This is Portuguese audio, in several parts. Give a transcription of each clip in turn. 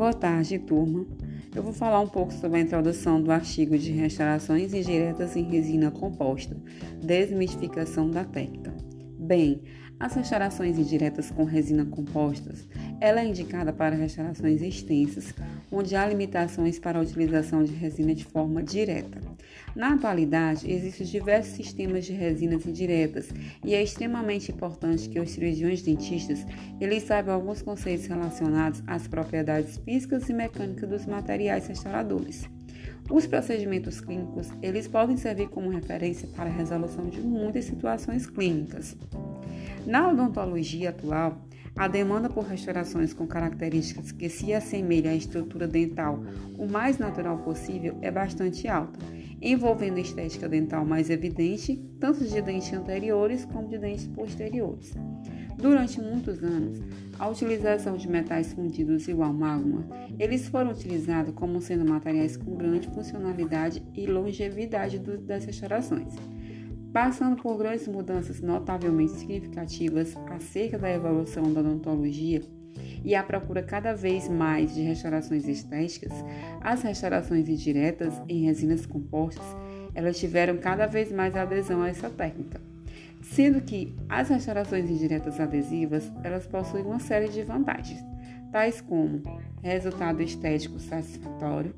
Boa tarde, turma. Eu vou falar um pouco sobre a introdução do artigo de restaurações indiretas em resina composta, desmistificação da técnica. Bem, as restaurações indiretas com resina compostas, ela é indicada para restaurações extensas, onde há limitações para a utilização de resina de forma direta. Na atualidade, existem diversos sistemas de resinas indiretas e é extremamente importante que os cirurgiões dentistas eles saibam alguns conceitos relacionados às propriedades físicas e mecânicas dos materiais restauradores. Os procedimentos clínicos, eles podem servir como referência para a resolução de muitas situações clínicas. Na odontologia atual, a demanda por restaurações com características que se assemelhem à estrutura dental o mais natural possível é bastante alta, envolvendo estética dental mais evidente, tanto de dentes anteriores como de dentes posteriores. Durante muitos anos, a utilização de metais fundidos o amálgama, eles foram utilizados como sendo materiais com grande funcionalidade e longevidade das restaurações passando por grandes mudanças notavelmente significativas acerca da evolução da odontologia e a procura cada vez mais de restaurações estéticas, as restaurações indiretas em resinas compostas, elas tiveram cada vez mais adesão a essa técnica, sendo que as restaurações indiretas adesivas, elas possuem uma série de vantagens, tais como resultado estético satisfatório,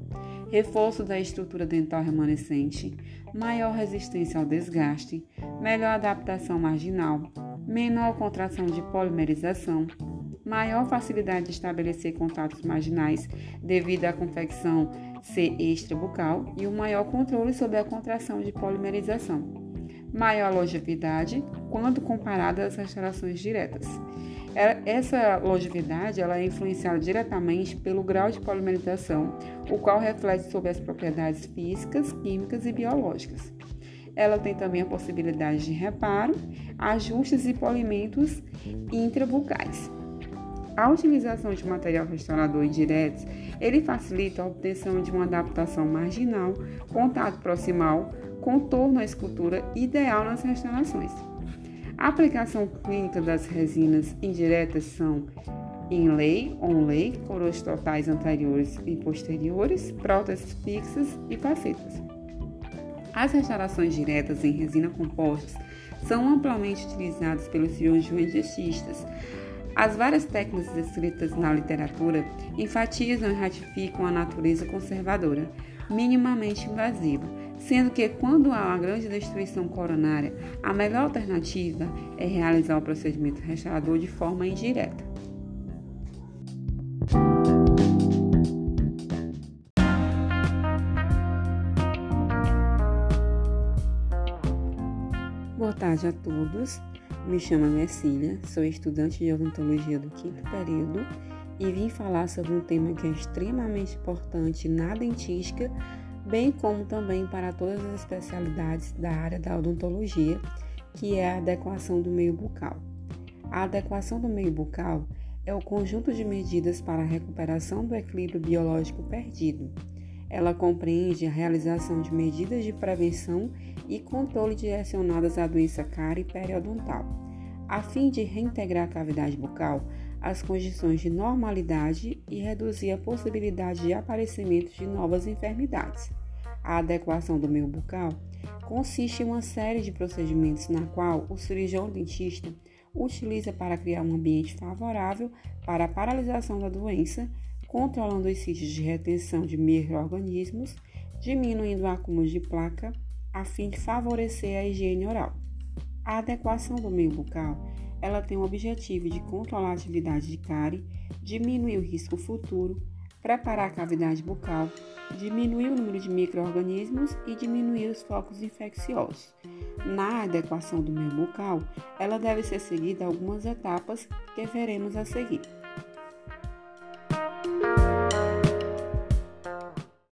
reforço da estrutura dental remanescente, maior resistência ao desgaste, melhor adaptação marginal, menor contração de polimerização, maior facilidade de estabelecer contatos marginais devido à confecção ser extrabucal e um maior controle sobre a contração de polimerização, maior longevidade quando comparada às restaurações diretas. Essa longevidade ela é influenciada diretamente pelo grau de polimerização, o qual reflete sobre as propriedades físicas, químicas e biológicas. Ela tem também a possibilidade de reparo, ajustes e polimentos intrabucais. A utilização de material restaurador indireto, ele facilita a obtenção de uma adaptação marginal, contato proximal, contorno à escultura ideal nas restaurações. A aplicação clínica das resinas indiretas são inlay, onlay, coroas totais anteriores e posteriores, próteses fixas e facetas. As restaurações diretas em resina compostas são amplamente utilizadas pelos cirurgiões dentistas. As várias técnicas descritas na literatura enfatizam e ratificam a natureza conservadora, minimamente invasiva, sendo que quando há uma grande destruição coronária, a melhor alternativa é realizar o procedimento restaurador de forma indireta. Boa tarde a todos. Me chamo Mercília, sou estudante de odontologia do quinto período e vim falar sobre um tema que é extremamente importante na dentística bem como também para todas as especialidades da área da odontologia, que é a adequação do meio bucal. A adequação do meio bucal é o conjunto de medidas para a recuperação do equilíbrio biológico perdido. Ela compreende a realização de medidas de prevenção e controle direcionadas à doença cárie periodontal, a fim de reintegrar a cavidade bucal às condições de normalidade e reduzir a possibilidade de aparecimento de novas enfermidades. A adequação do meio bucal consiste em uma série de procedimentos na qual o cirurgião dentista utiliza para criar um ambiente favorável para a paralisação da doença, controlando os sítios de retenção de micro-organismos, diminuindo o acúmulo de placa, a fim de favorecer a higiene oral. A adequação do meio bucal ela tem o objetivo de controlar a atividade de cárie, diminuir o risco futuro, preparar a cavidade bucal, diminuir o número de micro-organismos e diminuir os focos infecciosos. Na adequação do meio bucal, ela deve ser seguida algumas etapas que veremos a seguir.